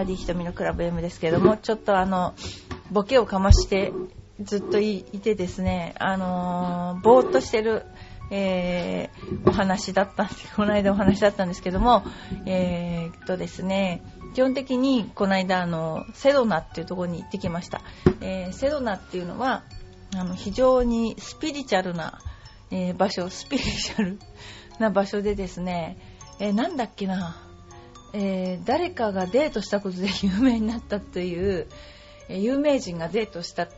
はい、バーディー瞳のクラブ M ですけども、ちょっとあの、ボケをかましてずっといてですね、あのー、ぼーっとしてる、えー、お話だったんです、この間お話だったんですけども、えー、っとですね、基本的にこの間あの、セドナっていうところに行ってきました。えー、セドナっていうのは、あの、非常にスピリチュアルな、えー、場所、スピリチュアルな場所でですね、えー、なんだっけな、えー、誰かがデートしたことで有名になったという、え有名人がデートした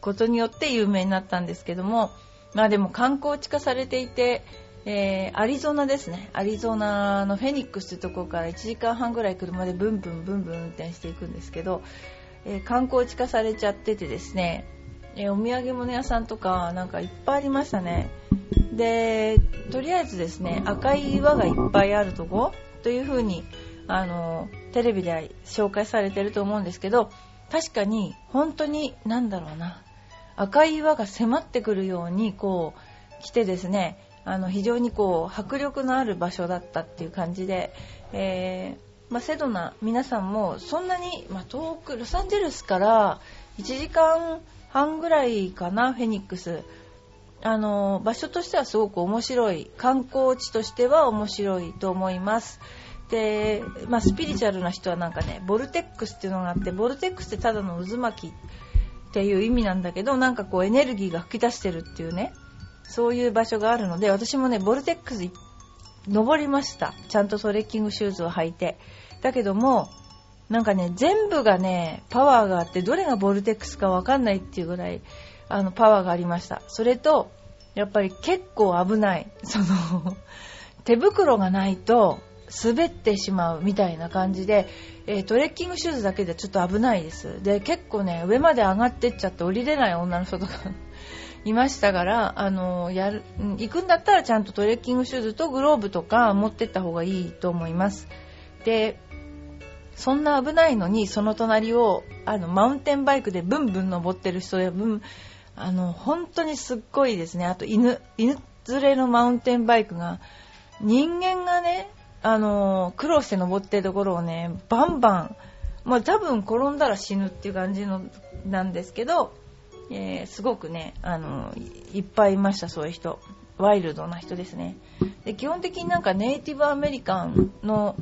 ことによって有名になったんですけども、まあでも観光地化されていて、えー、アリゾナですね。アリゾナのフェニックスというところから1時間半ぐらい車でブンブンブンブン運転していくんですけど、えー、観光地化されちゃっててですね、えー、お土産物屋さんとかなんかいっぱいありましたね。で、とりあえずですね、赤い岩がいっぱいあるとこという風にあのテレビで紹介されてると思うんですけど確かに本当に何だろうな赤い岩が迫ってくるようにこう来てですねあの非常にこう迫力のある場所だったっていう感じで、えー、まあ、セドナ皆さんもそんなに、まあ、遠くロサンゼルスから1時間半ぐらいかなフェニックスあの場所としてはすごく面白い観光地としては面白いと思います。で、まあ、スピリチュアルな人はなんかねボルテックスっていうのがあってボルテックスってただの渦巻きっていう意味なんだけどなんかこうエネルギーが吹き出してるっていうねそういう場所があるので私もねボルテックス登りました。ちゃんとトレッキングシューズを履いて。だけどもなんかね全部がねパワーがあってどれがボルテックスかわかんないっていうぐらいあのパワーがありました。それとやっぱり結構危ない。その手袋がないと滑ってしまうみたいな感じで、えー、トレッキングシューズだけでちょっと危ないです。で、結構ね、上まで上がってっちゃって降りれない女の人とか いましたから、あの、やる、行くんだったらちゃんとトレッキングシューズとグローブとか持ってった方がいいと思います。で、そんな危ないのに、その隣を、あの、マウンテンバイクでブンブン登ってる人や、ブン、あの、本当にすっごいですね。あと、犬、犬連れのマウンテンバイクが、人間がね、あの苦労して登ってるところをねバンバンまあ多分転んだら死ぬっていう感じのなんですけど、えー、すごくねあのいっぱいいましたそういう人。ワイルドな人ですね。で基本的になんかネイティブアメリカンの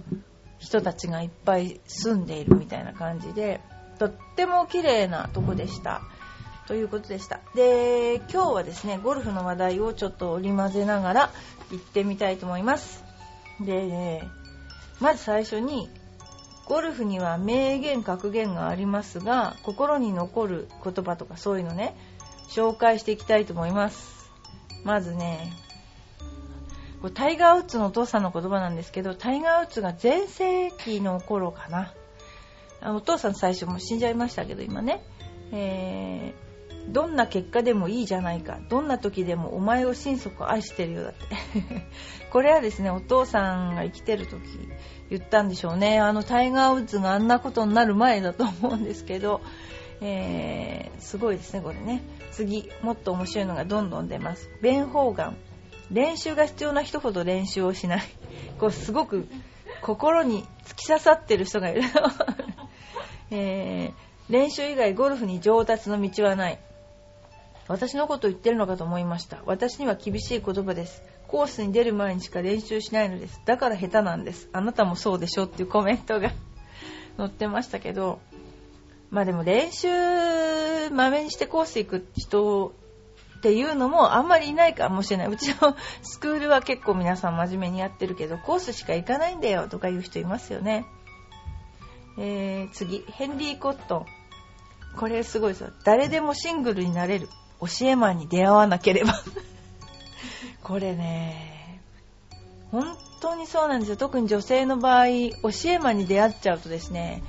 人たちがいっぱい住んでいるみたいな感じでとっても綺麗なとこでした。ということでした。で今日はですねゴルフの話題をちょっと織り交ぜながら行ってみたいと思います。で、まず最初に、ゴルフには名言格言がありますが、心に残る言葉とかそういうのね、紹介していきたいと思います。まずね、これタイガー・ウッズのお父さんの言葉なんですけど、タイガー・ウッズが全盛期の頃かな。お父さん最初も死んじゃいましたけど、今ね。えーどんな結果でもいいじゃないか。どんな時でもお前を心底愛してるよだって。これはですねお父さんが生きてる時言ったんでしょうね。あのタイガー・ウッズがあんなことになる前だと思うんですけど、えー、すごいですねこれね。次もっと面白いのがどんどん出ます。ベン・ホーガン練習が必要な人ほど練習をしない。こうすごく心に突き刺さってる人がいる、えー、練習以外ゴルフに上達の道はない。私のこと言ってるのかと思いました。私には厳しい言葉です。コースに出る前にしか練習しないのです。だから下手なんです。あなたもそうでしょっていうコメントが 載ってましたけど、まあでも練習、まめにしてコース行く人っていうのもあんまりいないかもしれない。うちのスクールは結構皆さん真面目にやってるけど、コースしか行かないんだよとかいう人いますよね。えー、次、ヘンリー・コットン。これすごいですよ。誰でもシングルになれる。教えマンに出会わなければ これね、本当にそうなんですよ。特に女性の場合、教えマンに出会っちゃうとですね、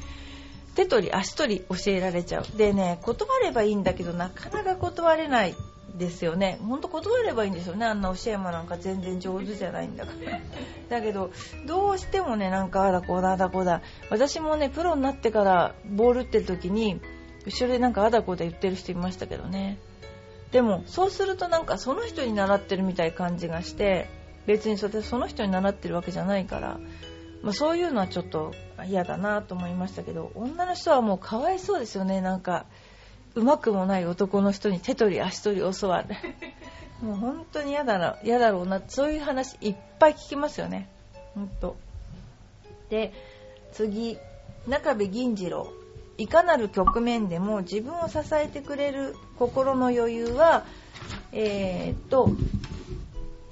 手取り足取り教えられちゃう。でね、断ればいいんだけど、なかなか断れないですよね。ほんと断ればいいんですよね。あんな教えマなんか全然上手じゃないんだから。だけど、どうしてもね、なんかあだこうだあだこうだ。私もね、プロになってからボール打ってる時に、後ろでなんかあだこうだ言ってる人いましたけどね。でもそうするとなんかその人に習ってるみたい感じがして別にそれその人に習ってるわけじゃないからまあ、そういうのはちょっと嫌だなと思いましたけど女の人はもうかわいそうですよね。なんかうまくもない男の人に手取り足取り教わる。もう本当に嫌だな嫌だろうなそういう話いっぱい聞きますよね。本当で次中部銀次郎いかなる局面でも自分を支えてくれる心の余裕はえー、っと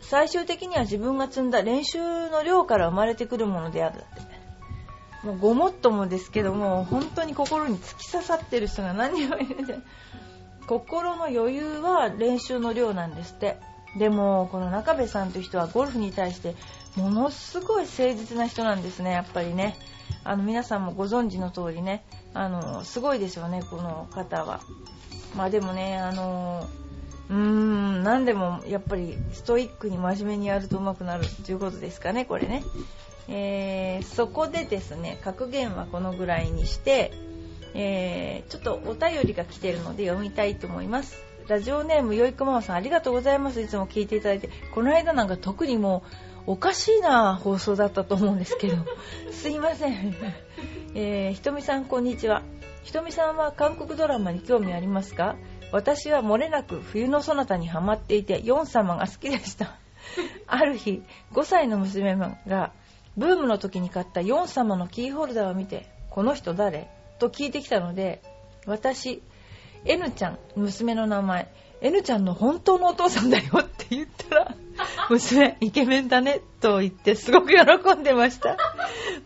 最終的には自分が積んだ練習の量から生まれてくるものであるって。もうごもっともですけども本当に心に突き刺さってる人が何人もいるんで心の余裕は練習の量なんですって。でもこの中部さんという人はゴルフに対してものすごい誠実な人なんですねやっぱりね。あの皆さんもご存知の通りねあのすごいですよねこの方はまあでもねあのうーん、何でもやっぱりストイックに真面目にやると上手くなるっていうことですかね、これね。えー、そこでですね、格言はこのぐらいにして、えー、ちょっとお便りが来てるので読みたいと思います。ラジオネームよいこママさんありがとうございます。いつも聞いていただいて。この間なんか特にもうおかしいな放送だったと思うんですけど。すいません。えー、ひとみさんこんにちは。ひとみさんは韓国ドラマに興味ありますか？私は漏れなく冬のそなたにハマっていて、ヨン様が好きでした。ある日、5歳の娘が、ブームの時に買ったヨン様のキーホルダーを見て、この人誰？と聞いてきたので、私、N ちゃん、娘の名前、N ちゃんの本当のお父さんだよって言ったら、娘、イケメンだねと言ってすごく喜んでました。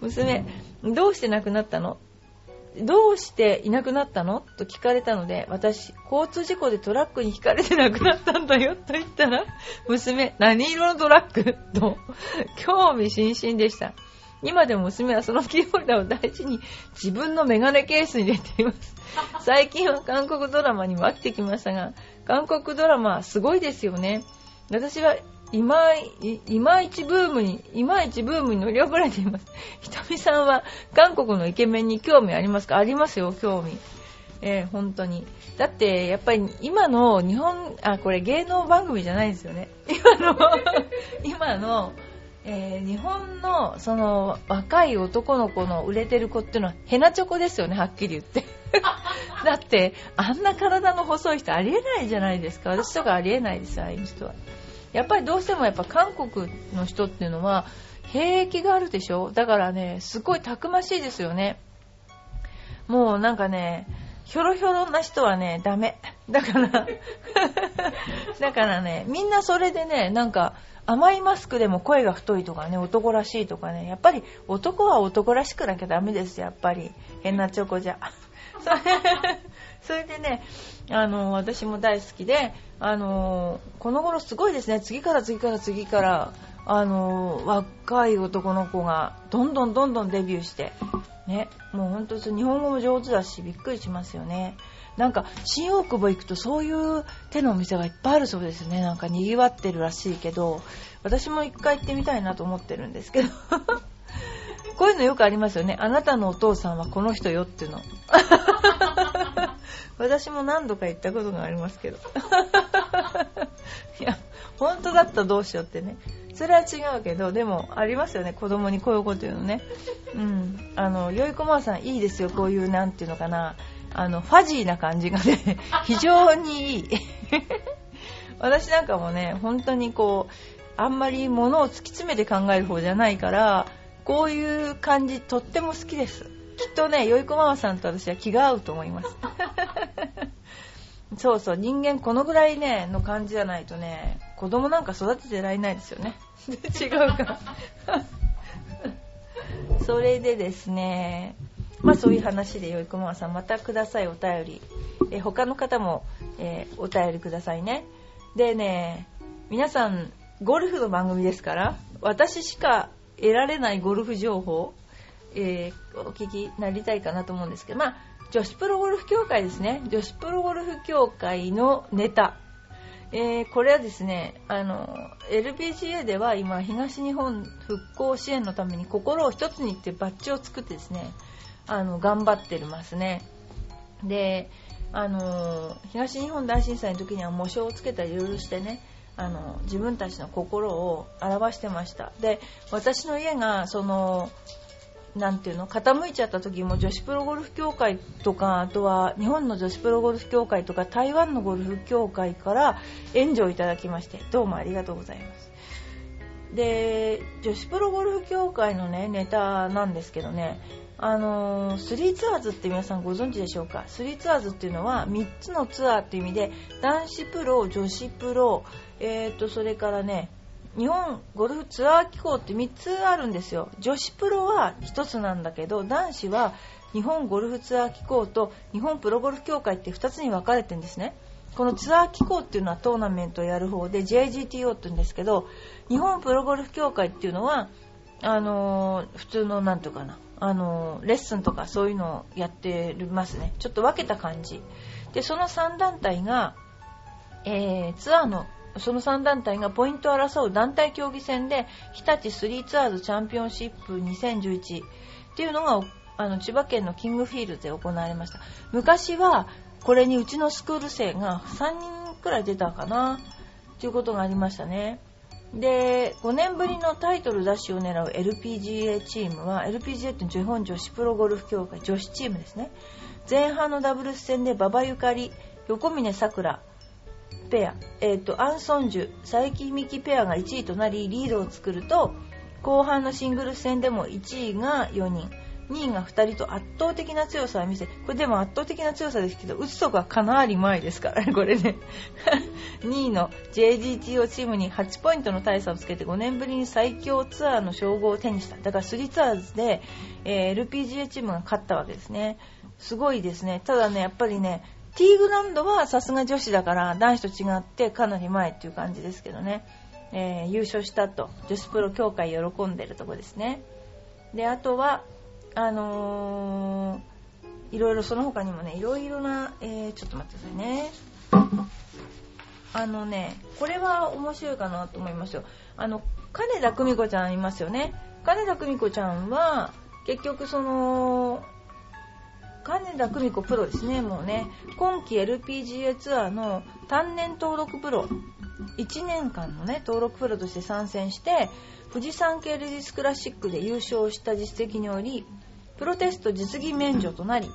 娘、どうして亡くなったの？どうしていなくなったの？と聞かれたので、私、交通事故でトラックにひかれて亡くなったんだよと言ったら、娘、何色のトラック？と、興味津々でした。今でも娘はそのキーホルダーを大事に自分のメガネケースに入れています。最近は韓国ドラマにも飽きてきましたが、韓国ドラマはすごいですよね。私はいまい、いまいちブームに、いまいちブームに乗り遅れています。ひとみさんは韓国のイケメンに興味ありますか？ありますよ、興味。えー、本当に。だって、やっぱり今の日本、あ、これ芸能番組じゃないですよね。今の、今の、えー、日本のその若い男の子の売れてる子っていうのはヘナチョコですよね、はっきり言って。だって、あんな体の細い人ありえないじゃないですか。私とかありえないです、ああいう人は。やっぱりどうしてもやっぱ韓国の人っていうのは兵役があるでしょ？だからね、すごいたくましいですよね。もうなんかね、ひょろひょろな人はね、ダメ。だから だからね、みんなそれでね、なんか、甘いマスクでも声が太いとかね、男らしいとかね、やっぱり男は男らしくなきゃダメですやっぱり。変なチョコじゃ。それでね、あの、私も大好きで、あのこの頃すごいですね。次から次から次からあの若い男の子がどんどんどんどんデビューしてね。もう本当日本語も上手だしびっくりしますよね。なんか新大久保行くとそういう手のお店がいっぱいあるそうですね。なんか賑わってるらしいけど私も一回行ってみたいなと思ってるんですけど。こういうのよくありますよね。あなたのお父さんはこの人よっていうの。私も何度か言ったことがありますけど。いや本当だったらどうしようってね。それは違うけどでもありますよね。子供にこういうこと言うのね。うん。あのよいこまさんいいですよ。こういうなんていうのかな。あのファジーな感じがね。非常にいい。私なんかもね本当にこうあんまり物を突き詰めて考える方じゃないからこういう感じとっても好きです。きっとね、よいこママさんと私は気が合うと思います。そうそう、人間このぐらいね、の感じじゃないとね、子供なんか育ててられないですよね。違うか。それでですね、まあそういう話でよいこママさん、またください、お便り。え他の方も、えー、お便りくださいね。でね、皆さん、ゴルフの番組ですから、私しか得られないゴルフ情報、えー、お聞きになりたいかなと思うんですけど、まあ、女子プロゴルフ協会ですね。女子プロゴルフ協会のネタ。えー、これはですね、あの、LPGA では今、東日本復興支援のために心を一つにってバッジを作ってですね、あの、頑張ってますね。で、あの、東日本大震災の時には模章をつけたりいろいろしてね、あの自分たちの心を表してましたで私の家がそのなんていうの？傾いちゃった時も女子プロゴルフ協会とかあとは日本の女子プロゴルフ協会とか台湾のゴルフ協会から援助をいただきましてどうもありがとうございます。で女子プロゴルフ協会のねネタなんですけどねあのー、スリーツアーズって皆さんご存知でしょうか？スリーツアーズっていうのは3つのツアーっていう意味で男子プロ女子プロ、えー、とそれからね日本ゴルフツアー機構って3つあるんですよ。女子プロは1つなんだけど男子は日本ゴルフツアー機構と日本プロゴルフ協会って2つに分かれてるんですね。このツアー機構っていうのはトーナメントをやる方で JGTO って言うんですけど日本プロゴルフ協会っていうのはあのー、普通のなんとかなあのー、レッスンとかそういうのをやってますね。ちょっと分けた感じ。でその3団体が、えー、ツアーのその3団体がポイントを争う団体競技戦で日立スリーツアーズチャンピオンシップ2011っていうのがあの千葉県のキングフィールドで行われました。昔はこれにうちのスクール生が3人くらい出たかなということがありましたね。で5年ぶりのタイトル奪取を狙う LPGA チームは LPGA って日本女子プロゴルフ協会女子チームですね。前半のダブルス戦で馬場ゆかり横峯さくらペア、えーと、アン・ソンジュ。佐伯美希ペアが1位となりリードを作ると後半のシングルス戦でも1位が4人。2位が2人と圧倒的な強さを見せこれでも圧倒的な強さですけど打つとかかなり前ですからね これね。2位の JGTO チームに8ポイントの大差をつけて5年ぶりに最強ツアーの称号を手にした。だから3ツアーズで、えー、LPGA チームが勝ったわけですね。すごいですね。ただねやっぱりねティーグランドはさすが女子だから男子と違ってかなり前っていう感じですけどね、えー、優勝したと女子プロ協会喜んでるとこですね。であとはあのー、いろいろその他にもねいろいろな、えー、ちょっと待ってくださいね。あのねこれは面白いかなと思いますよ。あの金田久美子ちゃんいますよね。金田久美子ちゃんは結局その金田久美子プロですね、もうね、今季 LPGA ツアーの単年登録プロ、1年間のね、登録プロとして参戦して、富士山系レディスクラシックで優勝した実績により、プロテスト実技免除となり、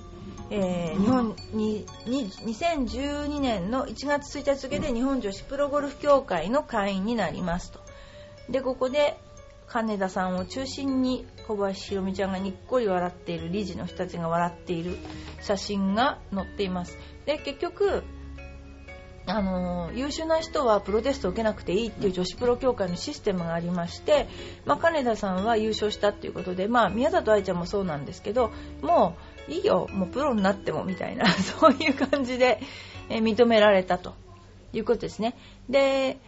えー、日本にに2012年の1月1日付で日本女子プロゴルフ協会の会員になりますと。で、ここで金田さんを中心に小林ひろみちゃんがにっこり笑っている理事の人たちが笑っている写真が載っています。で結局あの優秀な人はプロテストを受けなくていいっていう女子プロ協会のシステムがありまして、まあ、金田さんは優勝したっていうことで、まあ、宮里藍ちゃんもそうなんですけどもういいよもうプロになってもみたいな そういう感じで、え認められたということですね。で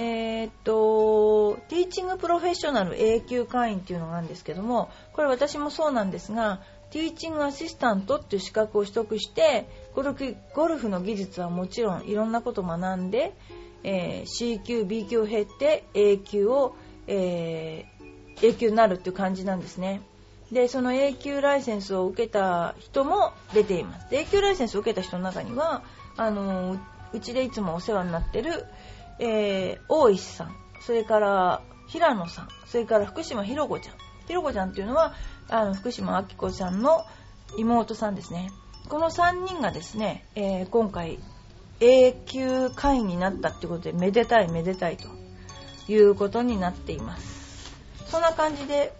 えー、っと、ティーチングプロフェッショナル A 級会員っていうのがあるんですけども、これ私もそうなんですが、ティーチングアシスタントっていう資格を取得して、ゴルフゴルフの技術はもちろんいろんなことを学んで、えー、C 級、B 級を経て A 級を、えー、A 級になるっていう感じなんですね。で、その A 級ライセンスを受けた人も出ています。A 級ライセンスを受けた人の中には、あのうちでいつもお世話になってる、えー、大石さん、それから平野さん、それから福島ひろ子ちゃん。ひろ子ちゃんっていうのは、あの、福島明子ちゃんの妹さんですね。この3人がですね、えー、今回、永久会員になったってことで、めでたいめでたいということになっています。そんな感じで、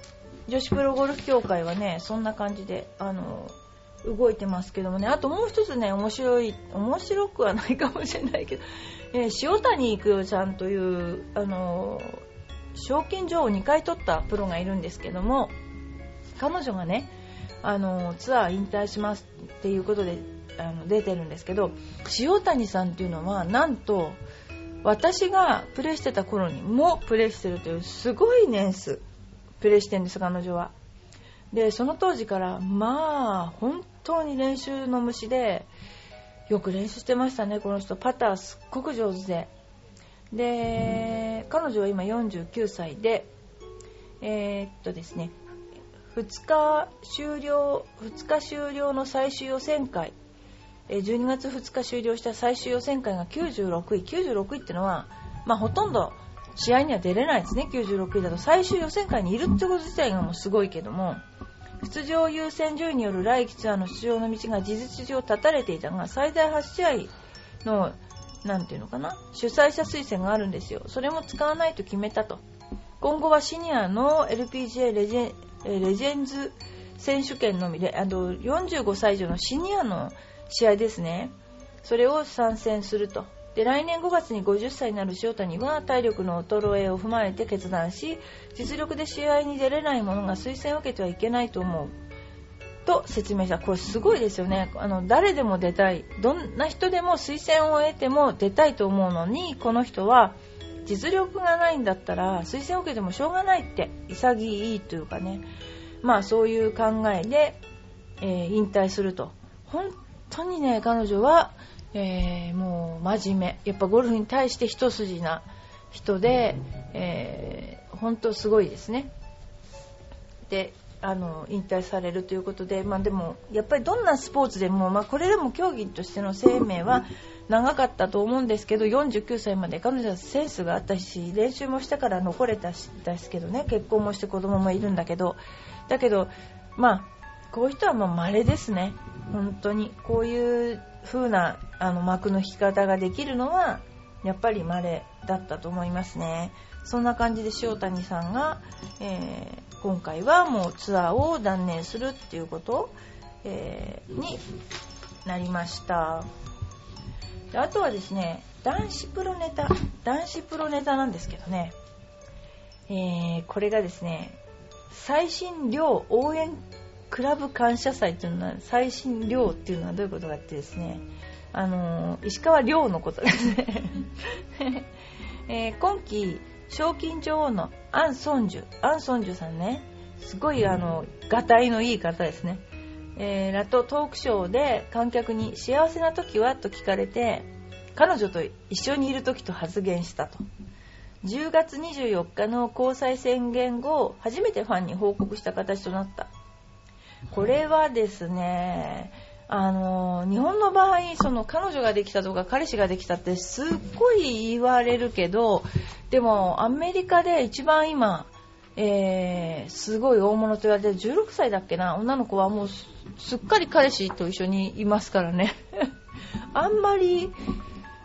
女子プロゴルフ協会はね、そんな感じで、あの、動いてますけどもね、あともう一つね、面白い、面白くはないかもしれないけど、えー、塩谷育代ちゃんという、あの賞金女王2回取ったプロがいるんですけども、彼女がね、あのツアー引退しますっていうことであの出てるんですけど、塩谷さんっていうのは、なんと、私がプレイしてた頃にもプレイしてるというすごい年数プレイしてるんです彼女は。でその当時からまあ本当に練習の虫でよく練習してましたねこの人。パターすっごく上手で。で彼女は今49歳でえー、っとですね2日終了2日終了の最終予選会12月2日終了した最終予選会が96位。96位ってのは、まあ、ほとんど試合には出れないですね。96位だと最終予選会にいるってこと自体がもうすごいけども出場優先順位による来季ツアーの出場の道が事実上断たれていたが最大8試合のなんていうのかな？主催者推薦があるんですよ。それも使わないと決めたと。今後はシニアの LPGA レジェレジェンズ選手権のみであの45歳以上のシニアの試合ですね。それを参戦すると。で来年5月に50歳になる塩谷は体力の衰えを踏まえて決断し実力で試合に出れない者が推薦を受けてはいけないと思う。と説明した。これすごいですよね。あの誰でも出たい。どんな人でも推薦を得ても出たいと思うのにこの人は実力がないんだったら推薦を受けてもしょうがないって潔いというかね。まあそういう考えで、えー、引退すると。本当にね彼女はえー、もう真面目。やっぱゴルフに対して一筋な人で、えー、本当すごいですね。であの引退されるということで、まあ、でもやっぱりどんなスポーツでも、まあ、これでも競技としての生命は長かったと思うんですけど49歳まで彼女はセンスがあったし練習もしたから残れたしですけどね結婚もして子供もいるんだけどだけどまあこういう人はもう稀ですね。本当に。こういう風なあの幕の引き方ができるのはやっぱり稀だったと思いますね。そんな感じで塩谷さんが、えー、今回はもうツアーを断念するっていうこと、えー、になりました。であとはですね男子プロネタ男子プロネタなんですけどね、えー、これがですね最新量応援クラブ感謝祭というのは最新量っていうのはどういうことかってですね。あの石川遼のことですね、えー、今季賞金女王のアン・ソンジュ。アン・ソンジュさんね。すごいあのがたいのいい方ですね、えー、ラトトークショーで観客に幸せな時はと聞かれて彼女と一緒にいる時と発言したと。10月24日の交際宣言後初めてファンに報告した形となったこれはですね、あの日本の場合その彼女ができたとか彼氏ができたってすっごい言われるけどでもアメリカで一番今、えー、すごい大物と言われて16歳だっけな女の子はもうすっかり彼氏と一緒にいますからね。あんまり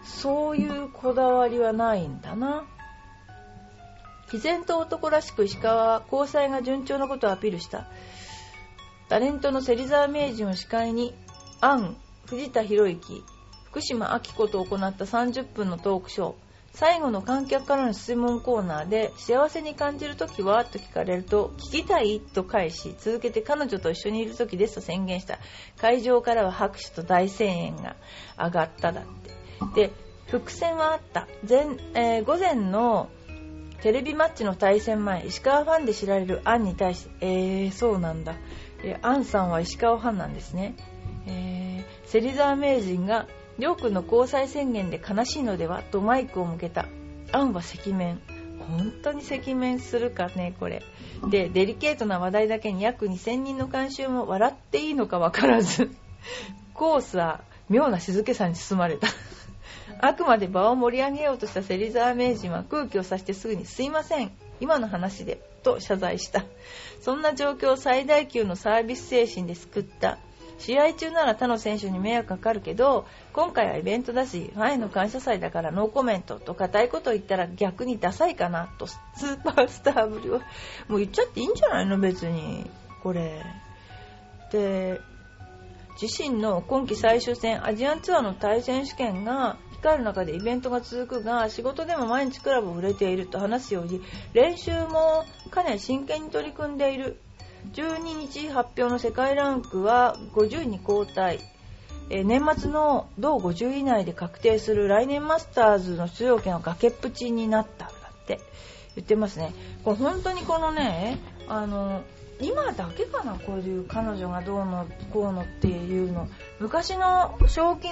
そういうこだわりはないんだな。毅然と男らしく石川は交際が順調なことをアピールした。タレントの芹沢名人を司会に、アン、藤田博之、福島明子と行った30分のトークショー。最後の観客からの質問コーナーで、幸せに感じるときは？と聞かれると、聞きたい？と返し、続けて彼女と一緒にいるときですと宣言した。会場からは拍手と大声援が上がっただって。で、伏線はあった。前、えー、午前のテレビマッチの対戦前、石川ファンで知られるアンに対して、えー、そうなんだ。えアンさんは石川ファンなんですね、えー、芹沢名人がりょうくんの交際宣言で悲しいのではとマイクを向けた。アンは赤面。本当に赤面するかねこれ。でデリケートな話題だけに約2000人の観衆も笑っていいのか分からず。コースは妙な静けさに包まれた。あくまで場を盛り上げようとした芹沢名人は空気をさしてすぐに「すいません。今の話で。と謝罪した。そんな状況を最大級のサービス精神で救った。試合中なら他の選手に迷惑かかるけど今回はイベントだしファンへの感謝祭だからノーコメントと固いことを言ったら逆にダサいかなとスーパースターぶりを。もう言っちゃっていいんじゃないの？別に。これ。で自身の今季最終戦アジアンツアーの対戦試験が控える中でイベントが続くが仕事でも毎日クラブを売れていると話すように練習もかなり真剣に取り組んでいる。12日発表の世界ランクは50位に後退年末の同50位以内で確定する来年マスターズの出場権は崖っぷちになった。だって言ってますね。これ本当にこのねあの今だけかなこういう彼女がどうのこうのっていうの。昔の賞金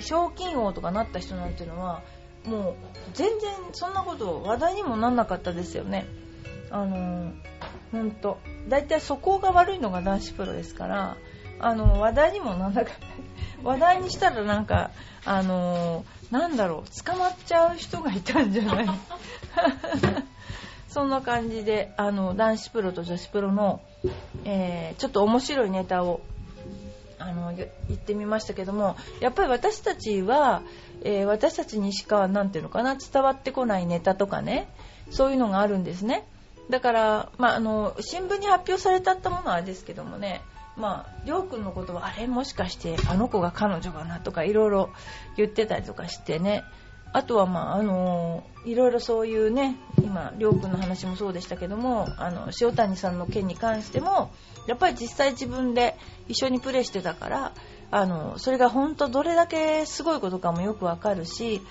賞金王とかなった人なんていうのはもう全然そんなこと話題にもなんなかったですよね。あの本当だいたいそこが悪いのが男子プロですからあの話題にもなんなかった。話題にしたらなんかあのなんだろう捕まっちゃう人がいたんじゃない？そんな感じで、あの、男子プロと女子プロの、えー、ちょっと面白いネタを、あの、言ってみましたけども、やっぱり私たちは、えー、私たちにしか、なんていうのかな、伝わってこないネタとかね、そういうのがあるんですね。だから、まあ、あの、新聞に発表されたったものはあれですけどもね、まあ、りょうくんのことは、あれもしかして、あの子が彼女かなとか、いろいろ言ってたりとかしてね、あとは、まあ、あのいろいろそういうね、今、りょうくんの話もそうでしたけども、あの、塩谷さんの件に関しても、やっぱり実際自分で一緒にプレーしてたから、あの、それが本当どれだけすごいことかもよくわかるし、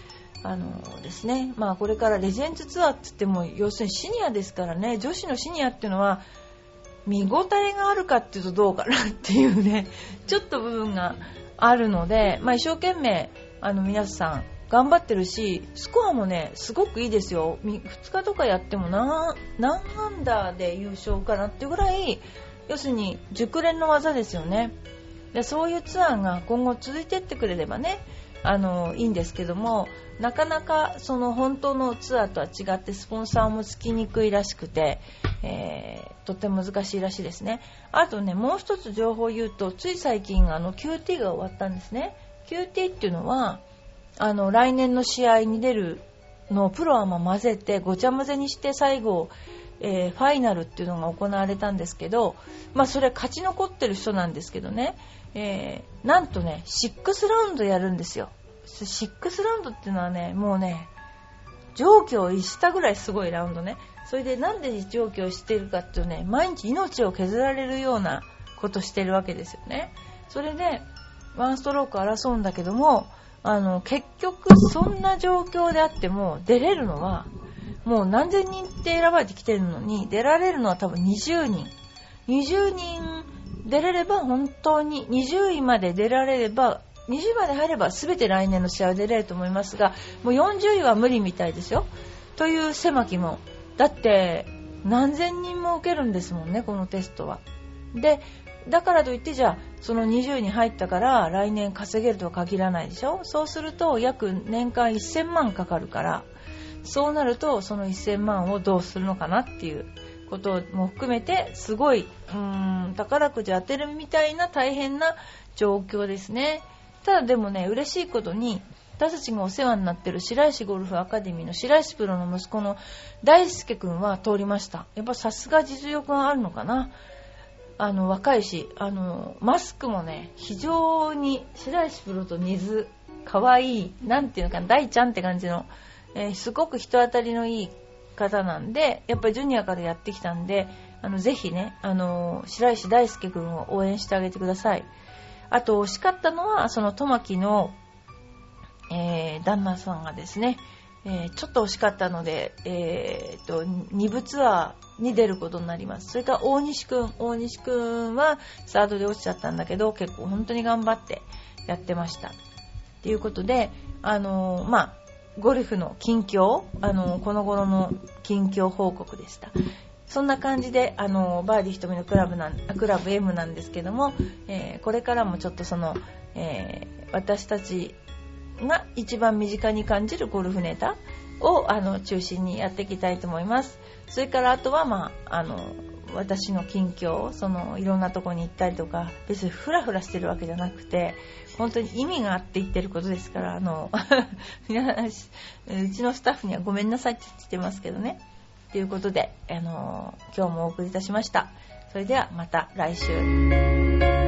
あのですね、まあこれからレジェンズツアーって言っても、要するにシニアですからね、女子のシニアっていうのは、見応えがあるかっていうとどうかなっていうね、ちょっと部分があるので、まあ一生懸命、あの皆さん頑張ってるし、スコアもね、すごくいいですよ。2日とかやっても何、何アンダーで優勝かなっていうぐらい、要するに熟練の技ですよね。でそういうツアーが今後続いていってくれればね、あの、いいんですけども、なかなかその本当のツアーとは違ってスポンサーもつきにくいらしくて、えー、とっても難しいらしいですね。あとね、もう一つ情報を言うと、つい最近あの QT が終わったんですね。QT っていうのは、あの、来年の試合に出るのをプロはま混ぜて、ごちゃ混ぜにして最後、えー、ファイナルっていうのが行われたんですけど、まあそれ勝ち残ってる人なんですけどね、えー、なんとね、6ラウンドやるんですよ。6ラウンドっていうのはね、もうね、上記を逸したぐらいすごいラウンドね。それでなんで上記をしてるかっていうとね、毎日命を削られるようなことしてるわけですよね。それで、ワンストローク争うんだけども、あの、結局そんな状況であっても出れるのは、もう何千人って選ばれてきてるのに、出られるのは多分20人。20人出れれば本当に、20位まで出られれば、20位まで入れば全て来年の試合は出れると思いますが、もう40位は無理みたいですよ。という狭きも。だって、何千人も受けるんですもんね、このテストは。で、だからといってじゃあその20に入ったから来年稼げるとは限らないでしょ？そうすると約年間1000万かかるからそうなるとその1000万をどうするのかなっていうことも含めてすごいうん宝くじ当てるみたいな大変な状況ですね。ただでもね嬉しいことに私たちがお世話になってる白石ゴルフアカデミーの白石プロの息子の大輔君は通りました。やっぱさすが実力があるのかな。あの、若いし、あの、マスクもね、非常に白石プロと水、かわいい、なんていうのかな、大ちゃんって感じの、えー、すごく人当たりのいい方なんで、やっぱりジュニアからやってきたんで、あの、ぜひね、あの、白石大輔くんを応援してあげてください。あと、惜しかったのは、その、トマキの、えー、旦那さんがですね、えー、ちょっと惜しかったので、えー、と、2部ツアーに出ることになります。それから大西くん。大西くんはスタートで落ちちゃったんだけど、結構本当に頑張ってやってました。っていうことで、あのー、まあ、ゴルフの近況、あのー、この頃の近況報告でした。そんな感じで、あのー、バーディー瞳のクラブなん、クラブ M なんですけども、えこれからもちょっとその、え私たちが一番身近に感じるゴルフネタをあの中心にやっていきたいと思います。それからあとは、まあ、あの私の近況、そのいろんなとこに行ったりとか、別にフラフラしてるわけじゃなくて、本当に意味があって言ってることですから、あの、うちのスタッフにはごめんなさいって言ってますけどね。ということで、あの、今日もお送りいたしました。それではまた来週。